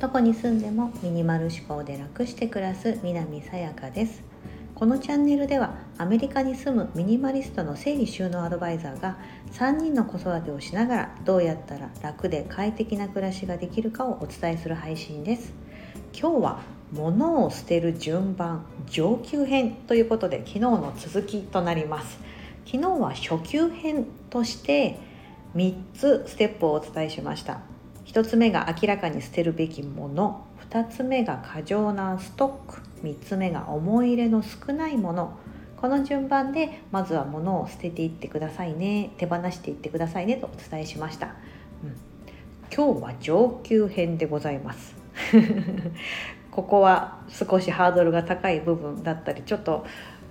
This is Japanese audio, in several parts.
どこに住んでもミニマル思考で楽して暮らす南さやかです。このチャンネルではアメリカに住むミニマリストの整理収納アドバイザーが3人の子育てをしながらどうやったら楽で快適な暮らしができるかをお伝えする配信です。今日は物を捨てる順番上級編ということで昨日の続きとなります。昨日は初級編として3つステップをお伝えしました。1つ目が明らかに捨てるべきもの。2つ目が過剰なストック。3つ目が思い入れの少ないもの。この順番でまずは物を捨てていってくださいね。手放していってくださいね。とお伝えしました、うん、今日は上級編でございます。ここは少しハードルが高い部分だったりちょっと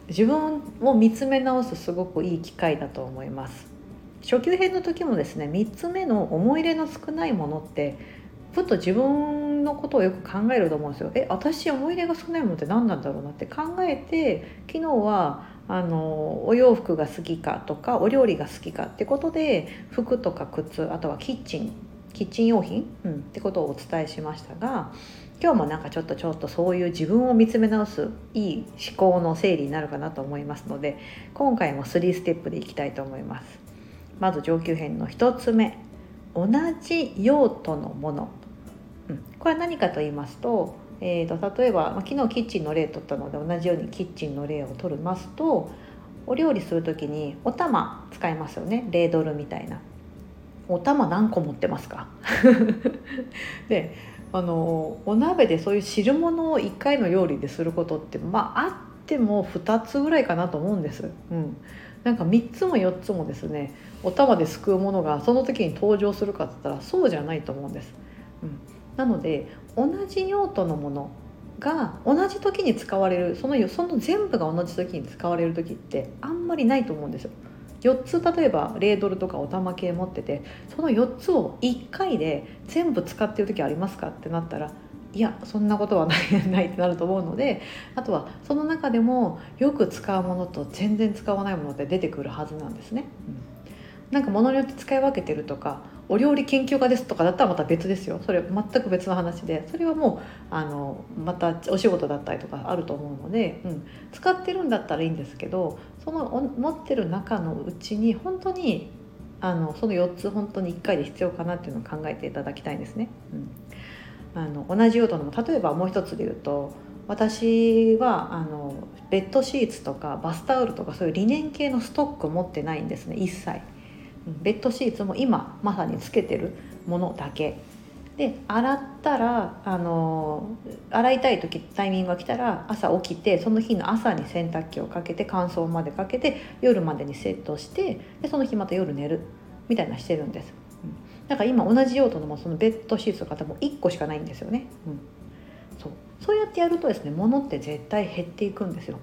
自分を見つめ直すすごくいい機会だと思います。初級編の時もですね3つ目の思い入れの少ないものってふっと自分のことをよく考えると思うんですよ。え私思い入れが少ないものって何なんだろうなって。考えて昨日はあのお洋服が好きかとかお料理が好きかってことで服とか靴あとはキッチンキッチン用品、うん、ってことをお伝えしましたが今日もなんかちょっとちょっとそういう自分を見つめ直すいい思考の整理になるかなと思いますので今回も3ステップでいきたいと思います。まず上級編の1つ目。同じ用途のもの、うん、これは何かと言いますと,、えーと、例えば、昨日キッチンの例取ったので同じようにキッチンの例を取りますとお料理する時にお玉使いますよね。レードルみたいな。お玉何個持ってますか？であのお鍋でそういう汁物を1回の料理ですることってまああっても2つぐらいかなと思うんです。うん、なんか3つも4つもですねお玉ですくうものがその時に登場するかって言ったらそうじゃないと思うんです。うん、なので同じ用途のものが同じ時に使われるそのその全部が同じ時に使われる時ってあんまりないと思うんですよ。4つ例えばレードルとかお玉系持っててその4つを1回で全部使ってる時ありますかってなったらいやそんなことはないないってなると思うのであとはその中でもよく使うものと全然使わないものって出てくるはずなんですね。うん。なんか物によって使い分けてるとかお料理研究家ですとかだったらまた別ですよ。それ全く別の話で。それはもうあのまたお仕事だったりとかあると思うので、うん、使ってるんだったらいいんですけどその持ってる中のうちに本当にあのその4つ本当に1回で必要かなっていうのを考えていただきたいんですね。うん、あの同じ用途の例えばもう一つで言うと私はあのベッドシーツとかバスタオルとかそういうリネン系のストック持ってないんですね一切。ベッドシーツも今まさにつけてるものだけで洗ったらあの洗いたい時タイミングが来たら朝起きてその日の朝に洗濯機をかけて乾燥までかけて夜までにセットしてでその日また夜寝るみたいなしてるんです、だから今同じ用途のもそのベッドシーツの方も1個しかないんですよね、うん、そう。そうやってやるとですね物って絶対減っていくんですよ。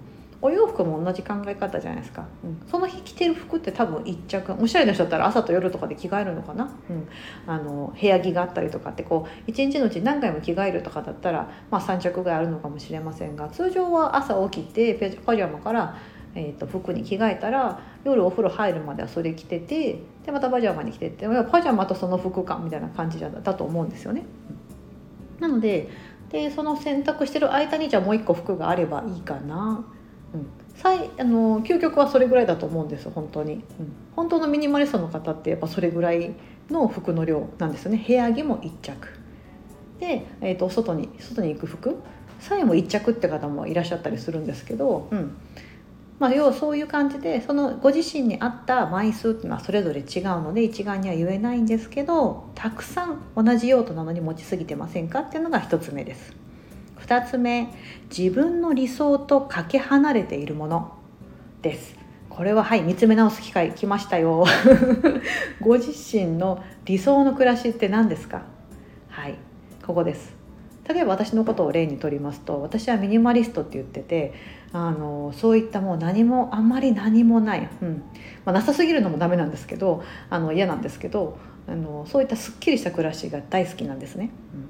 お洋服も同じ考え方じゃないですか、うん、その日着てる服って多分一着おしゃれな人だったら朝と夜とかで着替えるのかな、うん、あの部屋着があったりとかってこう一日のうち何回も着替えるとかだったら、まあ、3着ぐらいあるのかもしれませんが通常は朝起きてパジャマからえー、と服に着替えたら夜お風呂入るまではそれ着ててでまたパジャマに着てってパジャマとその服かみたいな感じだと思うんですよね。なのででその洗濯してる間にじゃあもう一個服があればいいかな。うん、最あの究極はそれぐらいだと思うんです本当に、うん、本当のミニマリストの方ってやっぱそれぐらいの服の量なんですよね。部屋着も1着。で、えーと、外に外に行く服。さえも1着って方もいらっしゃったりするんですけど、うん。まあ、要はそういう感じでそのご自身に合った枚数っていうのはそれぞれ違うので一概には言えないんですけどたくさん同じ用途なのに持ちすぎてませんかっていうのが1つ目です。2つ目自分の理想とかけ離れているものです。これははい見つめ直す機会来ましたよ。ご自身の理想の暮らしって何ですか？はいここです。例えば私のことを例にとりますと私はミニマリストって言っててあのそういったもう何もあんまり何もない、うん。まあ、なさすぎるのもダメなんですけどあの嫌なんですけどあのそういったすっきりした暮らしが大好きなんですね。うん。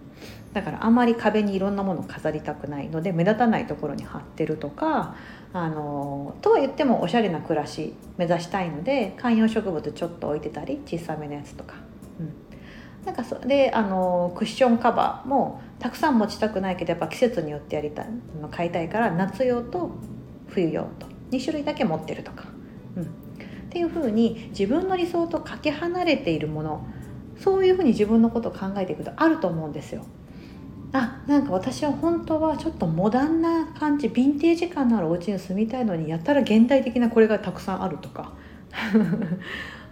だからあんまり壁にいろんなものを飾りたくないので目立たないところに貼ってるとかあのとは言ってもおしゃれな暮らし目指したいので観葉植物ちょっと置いてたり小さめのやつとか、なんかそであのクッションカバーもたくさん持ちたくないけどやっぱ季節によってやりたい買いたいから夏用と冬用と2種類だけ持ってるとか、うん、っていうふうに自分の理想とかけ離れているものそういうふうに自分のことを考えていくとあると思うんですよ。あなんか私は本当はちょっとモダンな感じヴィンテージ感のあるお家に住みたいのにやったら現代的なこれがたくさんあるとか。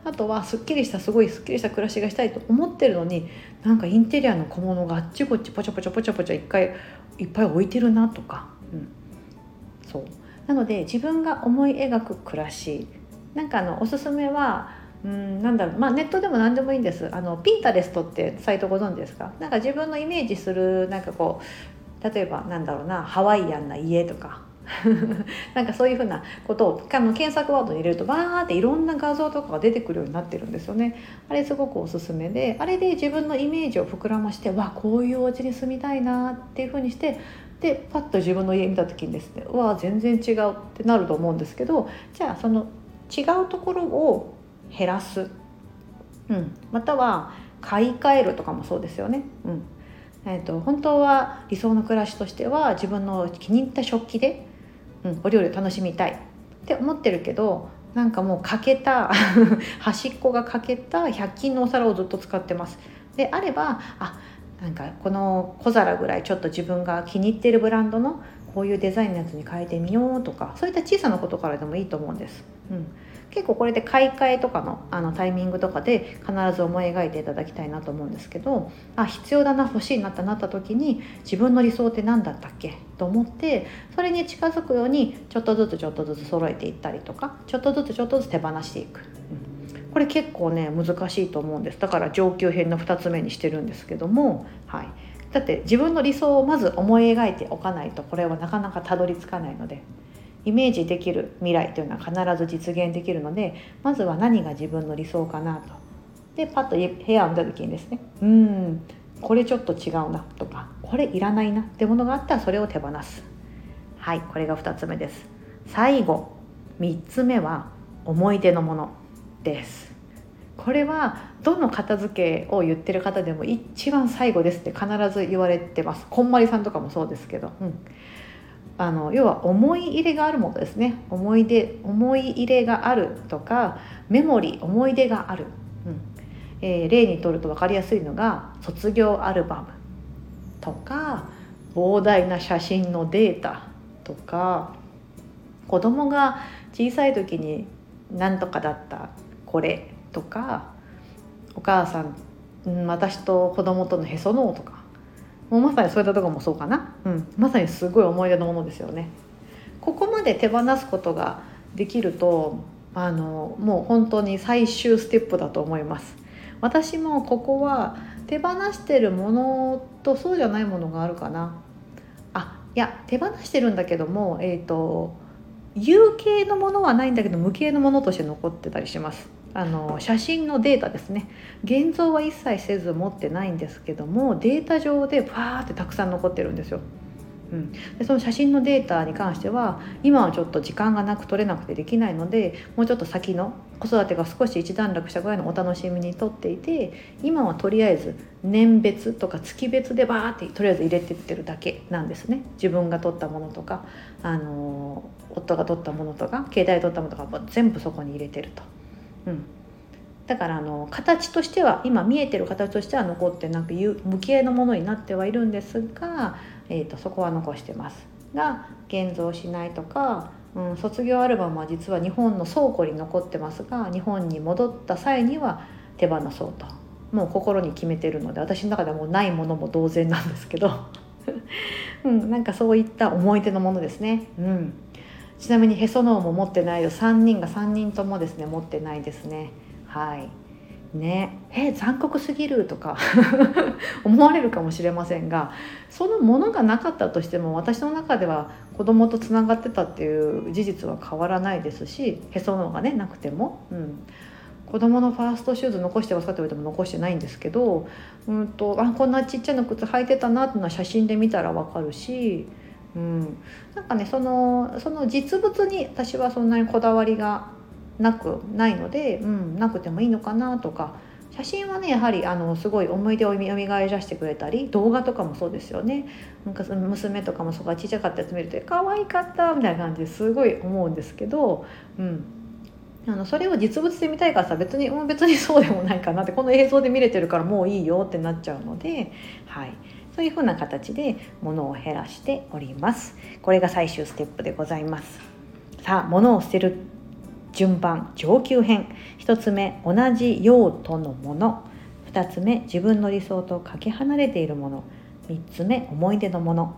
あとはすっきりしたすごいすっきりした暮らしがしたいと思ってるのになんかインテリアの小物があっちこっちポチャポチャポチャポチャ一回いっぱい置いてるなとか、うん、そう。なので自分が思い描く暮らし。なんかあのおすすめはうんなんだろう。まあネットでも何でもいいんです。あのピンタレストってサイトご存知ですか？なんか自分のイメージするなんかこう例えばなんだろうなハワイアンな家とか。なんかそういうふうなことをあの検索ワードに入れるとバーっていろんな画像とかが出てくるようになってるんですよね。あれすごくおすすめであれで自分のイメージを膨らましてわこういうお家に住みたいなっていうふうにしてでパッと自分の家見た時にですねうわ全然違うってなると思うんですけどじゃあその違うところを減らす、うん、または買い替えるとかもそうですよね。うん。えーと、本当は理想の暮らしとしては自分の気に入った食器で、うん、お料理楽しみたいって思ってるけどなんかもう欠けた 端っこが欠けた100均のお皿をずっと使ってます。であればあなんかこの小皿ぐらいちょっと自分が気に入ってるブランドのこういうデザインのやつに変えてみようとかそういった小さなことからでもいいと思うんです。うん結構これで買い替えとかのあのタイミングとかで必ず思い描いていただきたいなと思うんですけどあ必要だな欲しいなってなった時に自分の理想って何だったっけ？と思ってそれに近づくようにちょっとずつちょっとずつ揃えていったりとかちょっとずつちょっとずつ手放していく。これ結構ね難しいと思うんですだから上級編の2つ目にしてるんですけども、はい、だって自分の理想をまず思い描いておかないとこれはなかなかたどり着かないのでイメージできる未来というのは必ず実現できるのでまずは何が自分の理想かなと。でパッと部屋を見た時にですねうんこれちょっと違うなとかこれいらないなってものがあったらそれを手放す。はいこれが2つ目です。最後3つ目は思い出のものです。これはどの片付けを言ってる方でも一番最後ですって必ず言われてますこんまりさんとかもそうですけど、うん、あの要は思い入れがあるものですね思い出思い入れがあるとかメモリー思い出がある、えー、例にとると分かりやすいのが卒業アルバムとか膨大な写真のデータとか子供が小さい時に何とかだったこれとかお母さん私と子供とのへその緒とかもうまさにそういったとこもそうかな、うん、まさにすごい思い出のものですよね。ここまで手放すことができるとあのもう本当に最終ステップだと思います。私もここは手放してるものとそうじゃないものがあるかな。あいや手放してるんだけどもえっ、ー、と有形のものはないんだけど無形のものとして残ってたりします。あの写真のデータですね現像は一切せず持ってないんですけどもデータ上でパーってたくさん残ってるんですよ。うん、でその写真のデータに関しては今はちょっと時間がなく撮れなくてできないのでもうちょっと先の子育てが少し一段落したぐらいのお楽しみに撮っていて今はとりあえず年別とか月別でバーってとりあえず入れてってるだけなんですね。自分が撮ったものとか、あの夫が撮ったものとか携帯で撮ったものとか全部そこに入れてると。うん、だからあの形としては今見えてる形としては残ってなく無形のものになってはいるんですが、えーと、そこは残してます。が現像しないとか、うん、卒業アルバムは実は日本の倉庫に残ってますが日本に戻った際には手放そうと。もう心に決めてるので私の中ではもうないものも同然なんですけど、うん、なんかそういった思い出のものですね。うん。ちなみにへその緒も持ってないよ。3人が3人ともですね持ってないですね。はい。ねえ残酷すぎるとか 思われるかもしれませんがそのものがなかったとしても私の中では子供とつながってたっていう事実は変わらないですしへその緒がねなくても、うん、子供のファーストシューズ残してますかって言われても残してないんですけど、うんと、あこんなちっちゃな靴履いてたなっていうのは写真で見たら分かるし、うん、なんかねそのその実物に私はそんなにこだわりがなくないので、うん、なくてもいいのかなとか写真はねやはりあのすごい思い出を蘇らしてくれたり動画とかもそうですよねなんか娘とかもそこがちっちゃかったやつ見ると可愛かったみたいな感じですごい思うんですけど、うん、あのそれを実物で見たいからさ別に別にそうでもないかなってこの映像で見れてるからもういいよってなっちゃうので、はい、そういうふうな形で物を減らしております。これが最終ステップでございます。さあ物を捨てる順番上級編。1つ目同じ用途のもの。2つ目自分の理想とかけ離れているもの。3つ目思い出のもの。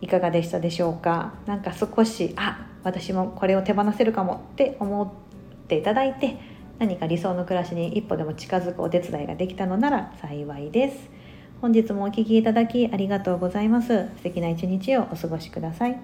いかがでしたでしょうか？何か少しあ私もこれを手放せるかもって思っていただいて何か理想の暮らしに一歩でも近づくお手伝いができたのなら幸いです。本日もお聴きいただきありがとうございます。素敵な一日をお過ごしください。